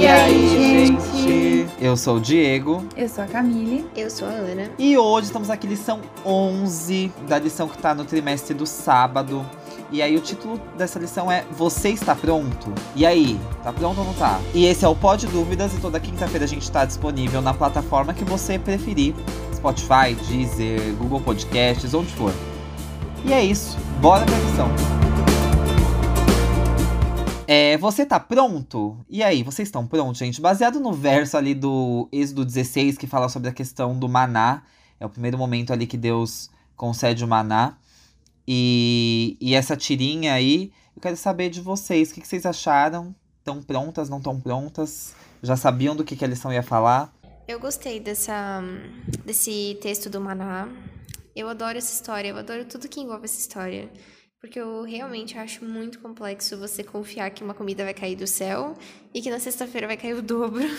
E aí, gente? Eu sou o Diego. Eu sou a Camille. Eu sou a Ana. E hoje estamos aqui, lição 11, da lição que tá no trimestre do sábado. E aí o título dessa lição é Você está pronto? E aí, tá pronto ou não tá? E esse é o Pod Dúvidas e toda quinta-feira a gente tá disponível na plataforma que você preferir. Spotify, Deezer, Google Podcasts, onde for. E é isso, bora pra lição. É, você tá pronto? E aí, vocês estão prontos, gente? Baseado no verso ali do Êxodo 16, que fala sobre a questão do maná. É o primeiro momento ali que Deus concede o maná. E, e essa tirinha aí, eu quero saber de vocês. O que, que vocês acharam? Estão prontas, não estão prontas? Já sabiam do que, que a lição ia falar? Eu gostei dessa, desse texto do maná. Eu adoro essa história, eu adoro tudo que envolve essa história. Porque eu realmente acho muito complexo você confiar que uma comida vai cair do céu e que na sexta-feira vai cair o dobro.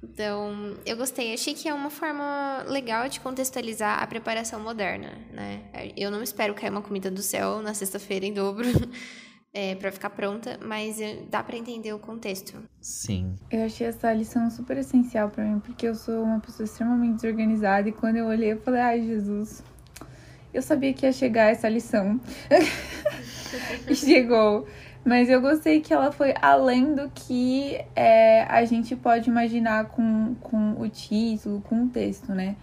Então, eu gostei. Achei que é uma forma legal de contextualizar a preparação moderna, né? Eu não espero cair uma comida do céu na sexta-feira em dobro. É, para ficar pronta, mas dá para entender o contexto. Sim. Eu achei essa lição super essencial para mim, porque eu sou uma pessoa extremamente desorganizada e quando eu olhei eu falei: "Ai, Jesus, eu sabia que ia chegar essa lição. chegou. Mas eu gostei que ela foi além do que é, a gente pode imaginar com, com o título, com o texto, né?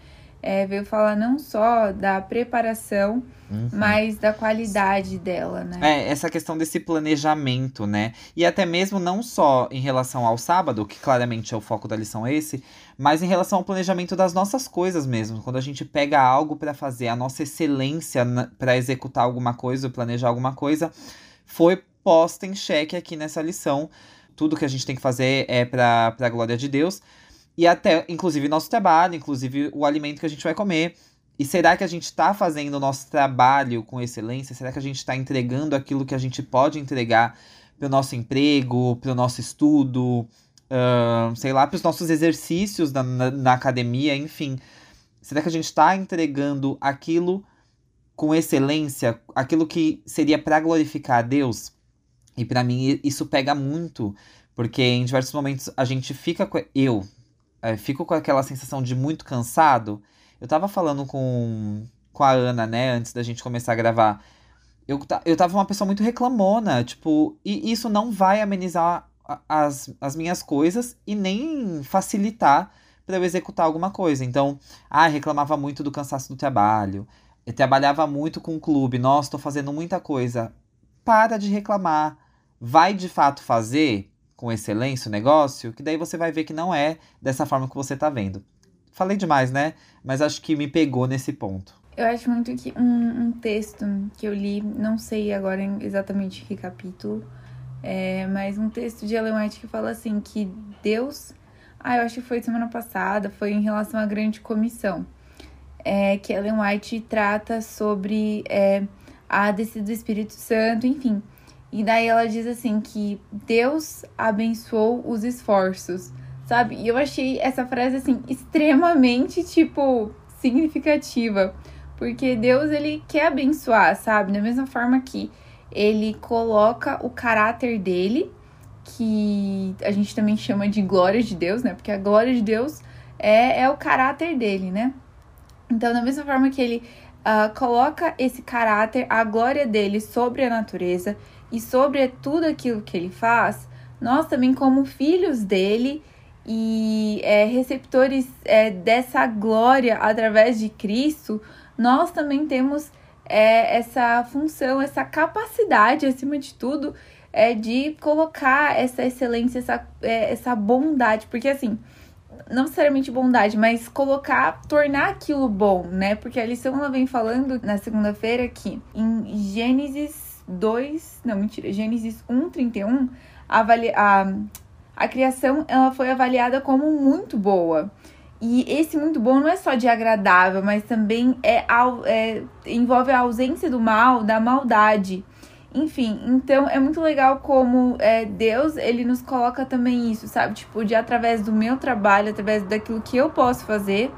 É, veio falar não só da preparação, uhum. mas da qualidade dela, né? É, essa questão desse planejamento, né? E até mesmo não só em relação ao sábado, que claramente é o foco da lição esse, mas em relação ao planejamento das nossas coisas mesmo. Quando a gente pega algo para fazer, a nossa excelência para executar alguma coisa, planejar alguma coisa, foi posta em xeque aqui nessa lição. Tudo que a gente tem que fazer é para a glória de Deus. E até, inclusive, nosso trabalho, inclusive o alimento que a gente vai comer. E será que a gente está fazendo o nosso trabalho com excelência? Será que a gente está entregando aquilo que a gente pode entregar para o nosso emprego, para o nosso estudo, uh, sei lá, para os nossos exercícios na, na, na, academia, enfim? Será que a gente está entregando aquilo com excelência, aquilo que seria para glorificar a Deus? E para mim isso pega muito, porque em diversos momentos a gente fica com. Eu, é, fico com aquela sensação de muito cansado. Eu tava falando com, com a Ana, né, antes da gente começar a gravar. Eu, eu tava uma pessoa muito reclamona, tipo, e isso não vai amenizar as, as minhas coisas e nem facilitar para eu executar alguma coisa. Então, ah, reclamava muito do cansaço do trabalho. Eu trabalhava muito com o clube. Nossa, tô fazendo muita coisa. Para de reclamar. Vai de fato fazer com excelência o negócio, que daí você vai ver que não é dessa forma que você tá vendo. Falei demais, né? Mas acho que me pegou nesse ponto. Eu acho muito que um, um texto que eu li, não sei agora exatamente que capítulo, é, mas um texto de Ellen White que fala assim que Deus, ah, eu acho que foi semana passada, foi em relação à grande comissão, é, que Ellen White trata sobre é, a descida do Espírito Santo, enfim. E daí ela diz assim que Deus abençoou os esforços, sabe? E eu achei essa frase assim extremamente tipo significativa, porque Deus ele quer abençoar, sabe? Da mesma forma que ele coloca o caráter dele, que a gente também chama de glória de Deus, né? Porque a glória de Deus é, é o caráter dele, né? Então, da mesma forma que ele uh, coloca esse caráter, a glória dele sobre a natureza, e sobre tudo aquilo que ele faz, nós também, como filhos dele e é, receptores é, dessa glória através de Cristo, nós também temos é, essa função, essa capacidade, acima de tudo, é, de colocar essa excelência, essa, é, essa bondade, porque assim, não necessariamente bondade, mas colocar, tornar aquilo bom, né? Porque a lição ela vem falando na segunda-feira que em Gênesis 2, não, mentira, Gênesis 1, 31, a, a, a criação ela foi avaliada como muito boa. E esse muito bom não é só de agradável, mas também é, é envolve a ausência do mal, da maldade. Enfim, então é muito legal como é, Deus, ele nos coloca também isso, sabe? Tipo, de através do meu trabalho, através daquilo que eu posso fazer,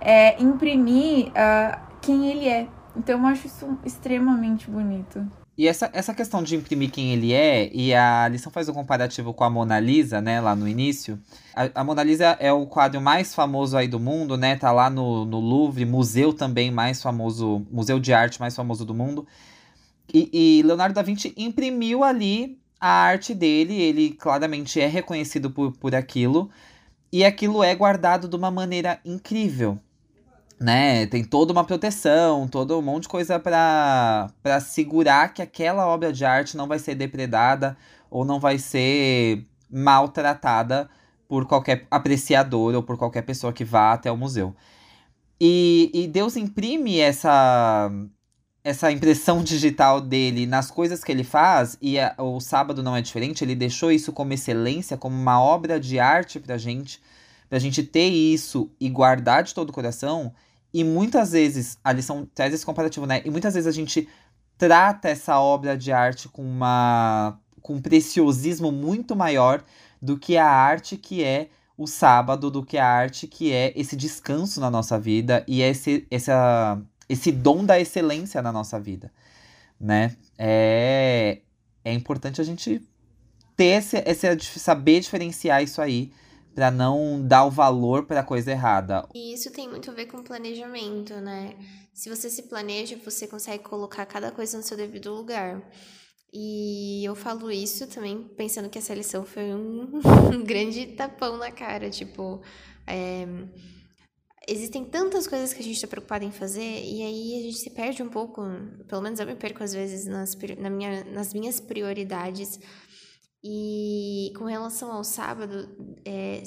é, imprimir uh, quem ele é. Então eu acho isso extremamente bonito. E essa, essa questão de imprimir quem ele é, e a lição faz um comparativo com a Mona Lisa, né, lá no início. A, a, Mona Lisa é o quadro mais famoso aí do mundo, né? Tá lá no, no Louvre, museu também mais famoso, museu de arte mais famoso do mundo. E, e Leonardo da Vinci imprimiu ali a arte dele, ele claramente é reconhecido por, por aquilo, e aquilo é guardado de uma maneira incrível né? Tem toda uma proteção, todo um monte de coisa para segurar que aquela obra de arte não vai ser depredada ou não vai ser maltratada por qualquer apreciador ou por qualquer pessoa que vá até o museu. E, e Deus imprime essa essa impressão digital dele nas coisas que ele faz, e a, o sábado não é diferente, ele deixou isso como excelência, como uma obra de arte pra gente, pra gente ter isso e guardar de todo o coração, e muitas vezes, a lição traz esse comparativo, né? E muitas vezes a gente trata essa obra de arte com uma com um preciosismo muito maior do que a arte que é o sábado, do que a arte que é esse descanso na nossa vida e esse, essa, esse dom da excelência na nossa vida, né? É, é importante a gente ter esse, esse saber diferenciar isso aí para não dar o valor para coisa errada. E isso tem muito a ver com planejamento, né? Se você se planeja, você consegue colocar cada coisa no seu devido lugar. E eu falo isso também pensando que essa lição foi um, um grande tapão na cara, tipo, é, existem tantas coisas que a gente está preocupado em fazer e aí a gente se perde um pouco, pelo menos eu me perco às vezes nas, na minha, nas minhas prioridades e com relação ao sábado, é,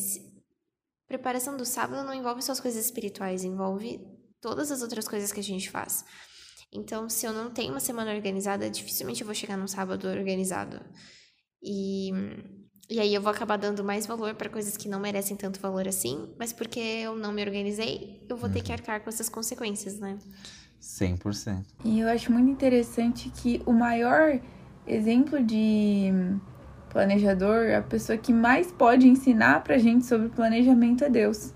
preparação do sábado não envolve só as coisas espirituais, envolve todas as outras coisas que a gente faz. Então, se eu não tenho uma semana organizada, dificilmente eu vou chegar num sábado organizado. E, e aí eu vou acabar dando mais valor para coisas que não merecem tanto valor assim, mas porque eu não me organizei, eu vou ter que uhum. arcar com essas consequências, né? 100%. E eu acho muito interessante que o maior exemplo de planejador, a pessoa que mais pode ensinar pra gente sobre planejamento é Deus.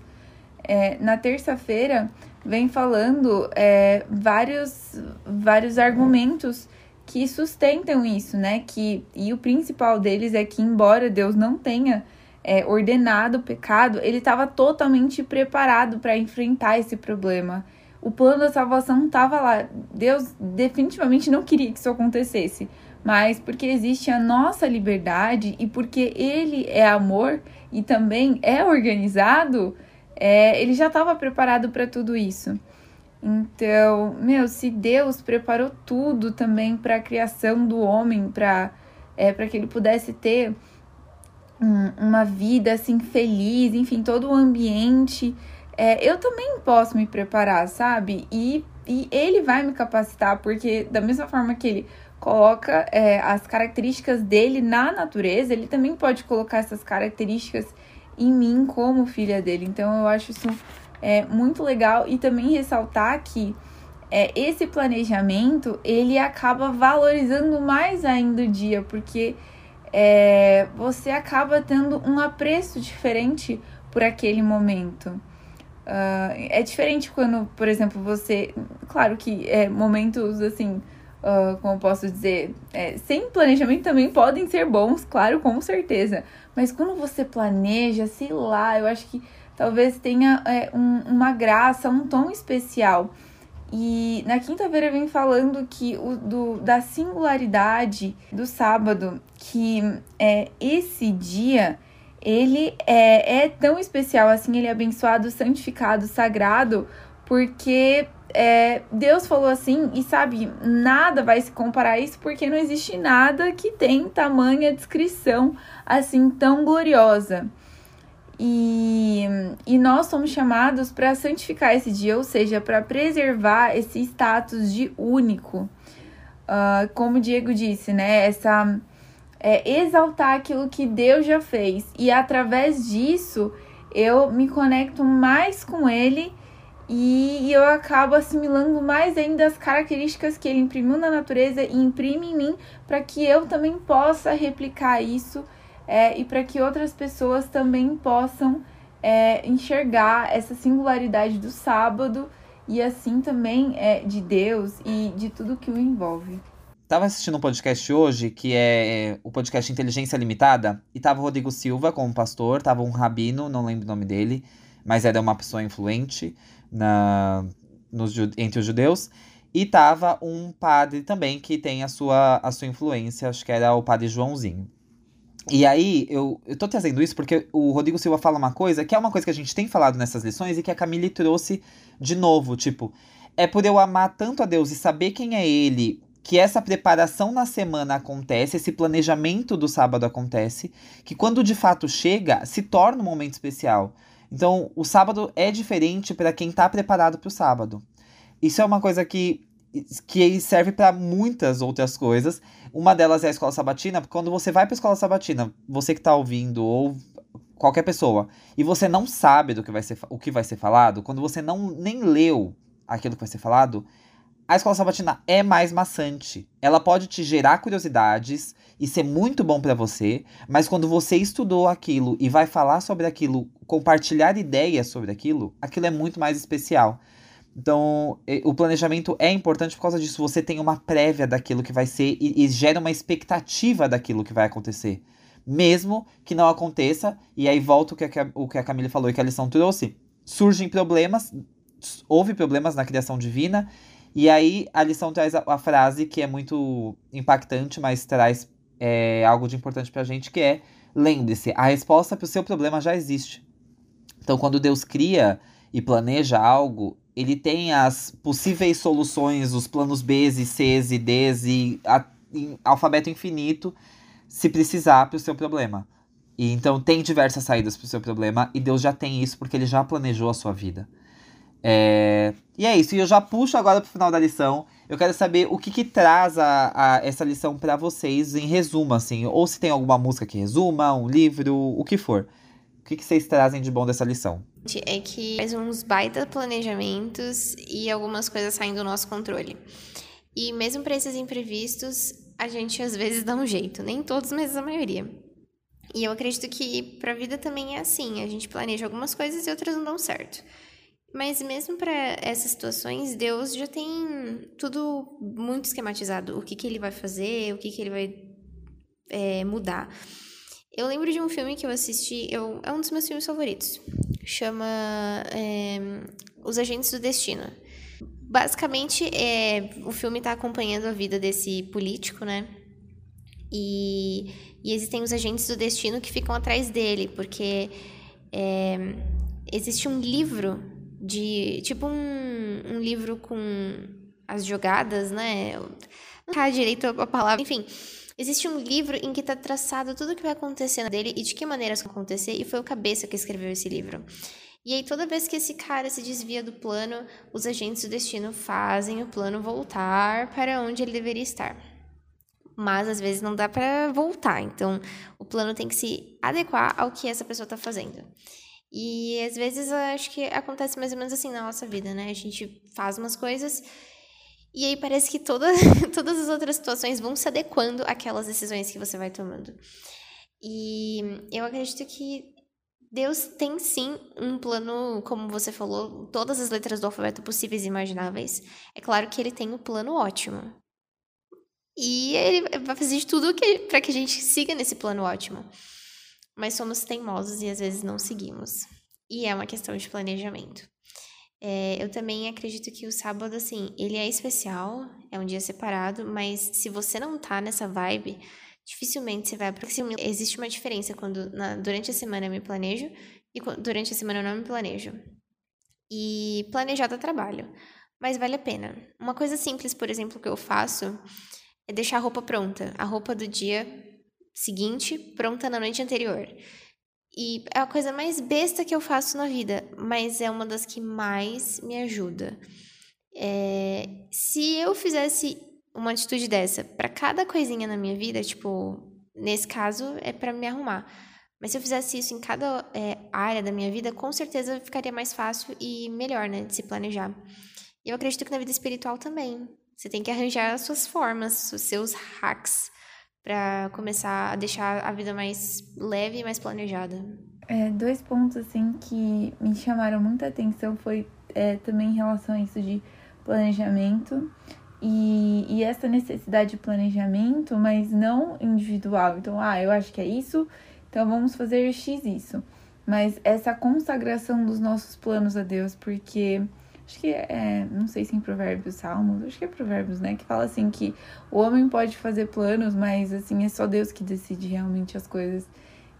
É, na terça-feira, vem falando é, vários, vários argumentos que sustentam isso, né? Que, e o principal deles é que, embora Deus não tenha é, ordenado o pecado, ele estava totalmente preparado para enfrentar esse problema. O plano da salvação estava lá. Deus definitivamente não queria que isso acontecesse mas porque existe a nossa liberdade e porque ele é amor e também é organizado, é, ele já estava preparado para tudo isso. Então, meu, se Deus preparou tudo também para a criação do homem, para é, que ele pudesse ter um, uma vida assim feliz, enfim, todo o ambiente, é, eu também posso me preparar, sabe? E, e ele vai me capacitar, porque da mesma forma que ele coloca é, as características dele na natureza, ele também pode colocar essas características em mim como filha dele. Então eu acho isso é, muito legal e também ressaltar que é, esse planejamento ele acaba valorizando mais ainda o dia, porque é, você acaba tendo um apreço diferente por aquele momento. Uh, é diferente quando, por exemplo, você. Claro que é momentos assim uh, como posso dizer, é, sem planejamento também podem ser bons, claro, com certeza. Mas quando você planeja, sei lá, eu acho que talvez tenha é, um, uma graça, um tom especial. E na quinta-feira vem falando que o do, da singularidade do sábado, que é esse dia ele é, é tão especial assim, ele é abençoado, santificado, sagrado, porque é, Deus falou assim, e sabe, nada vai se comparar a isso, porque não existe nada que tem tamanha descrição assim tão gloriosa. E, e nós somos chamados para santificar esse dia, ou seja, para preservar esse status de único. Uh, como o Diego disse, né? Essa é, exaltar aquilo que Deus já fez. E através disso eu me conecto mais com Ele e eu acabo assimilando mais ainda as características que ele imprimiu na natureza e imprime em mim para que eu também possa replicar isso é, e para que outras pessoas também possam é, enxergar essa singularidade do sábado e assim também é, de Deus e de tudo que o envolve. tava assistindo um podcast hoje, que é o podcast Inteligência Limitada, e tava o Rodrigo Silva como pastor, tava um rabino, não lembro o nome dele, mas era uma pessoa influente na, nos, entre os judeus. E tava um padre também que tem a sua, a sua influência, acho que era o padre Joãozinho. E aí, eu, eu tô trazendo isso porque o Rodrigo Silva fala uma coisa que é uma coisa que a gente tem falado nessas lições e que a Camille trouxe de novo. Tipo, é por eu amar tanto a Deus e saber quem é Ele que essa preparação na semana acontece, esse planejamento do sábado acontece, que quando de fato chega, se torna um momento especial. Então, o sábado é diferente para quem está preparado para o sábado. Isso é uma coisa que, que serve para muitas outras coisas. Uma delas é a escola sabatina, quando você vai para a escola sabatina, você que está ouvindo ou qualquer pessoa, e você não sabe do que vai ser, o que vai ser falado, quando você não nem leu aquilo que vai ser falado, a escola sabatina é mais maçante. Ela pode te gerar curiosidades e ser muito bom para você, mas quando você estudou aquilo e vai falar sobre aquilo, compartilhar ideias sobre aquilo, aquilo é muito mais especial. Então, o planejamento é importante por causa disso. Você tem uma prévia daquilo que vai ser e, e gera uma expectativa daquilo que vai acontecer. Mesmo que não aconteça, e aí volta o que a, o que a Camila falou e que a lição trouxe, surgem problemas, houve problemas na criação divina, e aí a lição traz a, a frase que é muito impactante, mas traz é, algo de importante pra gente, que é lembre-se, a resposta para o seu problema já existe. Então, quando Deus cria e planeja algo, ele tem as possíveis soluções, os planos B C D e alfabeto infinito, se precisar para o seu problema. E então tem diversas saídas para o seu problema e Deus já tem isso porque ele já planejou a sua vida. É... E é isso, e eu já puxo agora pro final da lição. Eu quero saber o que que traz a, a essa lição para vocês em resumo, assim. Ou se tem alguma música que resuma, um livro, o que for. O que, que vocês trazem de bom dessa lição? É que faz uns baita planejamentos e algumas coisas saem do nosso controle. E mesmo para esses imprevistos, a gente às vezes dá um jeito. Nem todos, mas a maioria. E eu acredito que para a vida também é assim. A gente planeja algumas coisas e outras não dão certo. Mas mesmo para essas situações, Deus já tem tudo muito esquematizado. O que, que ele vai fazer, o que, que ele vai é, mudar. Eu lembro de um filme que eu assisti, eu, é um dos meus filmes favoritos. Chama é, Os Agentes do Destino. Basicamente, é, o filme está acompanhando a vida desse político, né? E, e existem os agentes do destino que ficam atrás dele, porque é, existe um livro de tipo um, um livro com as jogadas, né? Não tá direito a palavra. Enfim, existe um livro em que está traçado tudo o que vai acontecendo dele e de que maneiras vai acontecer, e foi o Cabeça que escreveu esse livro. E aí, toda vez que esse cara se desvia do plano, os agentes do destino fazem o plano voltar para onde ele deveria estar. Mas às vezes não dá para voltar, então o plano tem que se adequar ao que essa pessoa está fazendo. E às vezes eu acho que acontece mais ou menos assim na nossa vida, né? A gente faz umas coisas e aí parece que toda, todas as outras situações vão se adequando àquelas decisões que você vai tomando. E eu acredito que Deus tem sim um plano, como você falou, todas as letras do alfabeto possíveis e imagináveis. É claro que ele tem um plano ótimo. E ele vai fazer de tudo para que a gente siga nesse plano ótimo mas somos teimosos e às vezes não seguimos. E é uma questão de planejamento. É, eu também acredito que o sábado, assim, ele é especial, é um dia separado, mas se você não tá nessa vibe, dificilmente você vai. Porque existe uma diferença quando na, durante a semana eu me planejo e durante a semana eu não me planejo. E planejar dá trabalho, mas vale a pena. Uma coisa simples, por exemplo, que eu faço é deixar a roupa pronta. A roupa do dia seguinte pronta na noite anterior. E é a coisa mais besta que eu faço na vida, mas é uma das que mais me ajuda. É, se eu fizesse uma atitude dessa para cada coisinha na minha vida, tipo, nesse caso é para me arrumar. Mas se eu fizesse isso em cada é, área da minha vida, com certeza ficaria mais fácil e melhor, né, de se planejar. E eu acredito que na vida espiritual também. Você tem que arranjar as suas formas, os seus hacks para começar a deixar a vida mais leve e mais planejada. É, dois pontos assim que me chamaram muita atenção foi é, também em relação a isso de planejamento e, e essa necessidade de planejamento, mas não individual. Então, ah, eu acho que é isso, então vamos fazer X isso. Mas essa consagração dos nossos planos a Deus, porque acho que é, não sei se em Provérbios, Salmos, acho que é Provérbios, né, que fala assim que o homem pode fazer planos, mas assim é só Deus que decide realmente as coisas.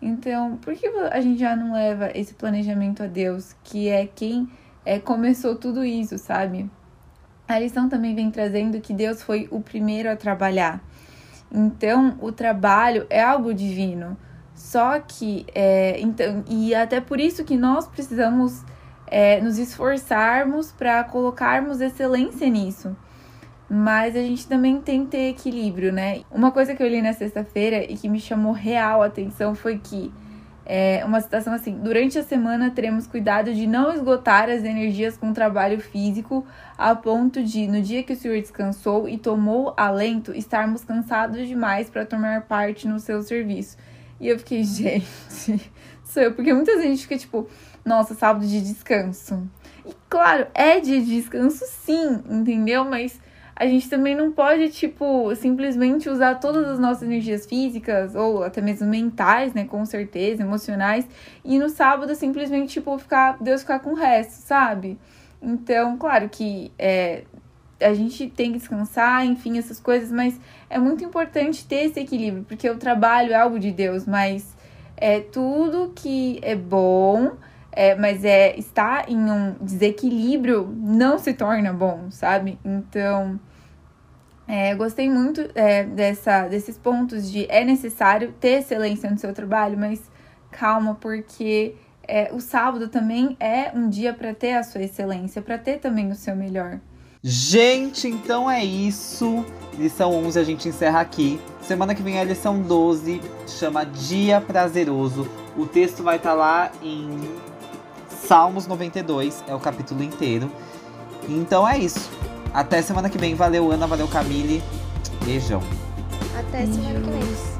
Então, por que a gente já não leva esse planejamento a Deus, que é quem é, começou tudo isso, sabe? A lição também vem trazendo que Deus foi o primeiro a trabalhar. Então, o trabalho é algo divino. Só que, é, então, e até por isso que nós precisamos é, nos esforçarmos para colocarmos excelência nisso. Mas a gente também tem que ter equilíbrio, né? Uma coisa que eu li na sexta-feira e que me chamou real atenção foi que é uma citação assim: durante a semana teremos cuidado de não esgotar as energias com trabalho físico, a ponto de, no dia que o Senhor descansou e tomou alento, estarmos cansados demais para tomar parte no seu serviço. E eu fiquei, gente, sou eu, porque muita gente fica tipo, nossa, sábado de descanso. E claro, é de descanso sim, entendeu? Mas a gente também não pode, tipo, simplesmente usar todas as nossas energias físicas ou até mesmo mentais, né, com certeza, emocionais, e no sábado simplesmente, tipo, ficar, Deus ficar com o resto, sabe? Então, claro que é, a gente tem que descansar, enfim, essas coisas, mas é muito importante ter esse equilíbrio, porque o trabalho é algo de Deus, mas é tudo que é bom, é, mas é está em um desequilíbrio não se torna bom, sabe? Então, é, gostei muito é, dessa, desses pontos de é necessário ter excelência no seu trabalho, mas calma, porque é, o sábado também é um dia para ter a sua excelência, para ter também o seu melhor. Gente, então é isso. Lição 11 a gente encerra aqui. Semana que vem é a lição 12, chama Dia Prazeroso. O texto vai estar tá lá em Salmos 92, é o capítulo inteiro. Então é isso. Até semana que vem. Valeu, Ana. Valeu, Camille. Beijão. Até semana que vem.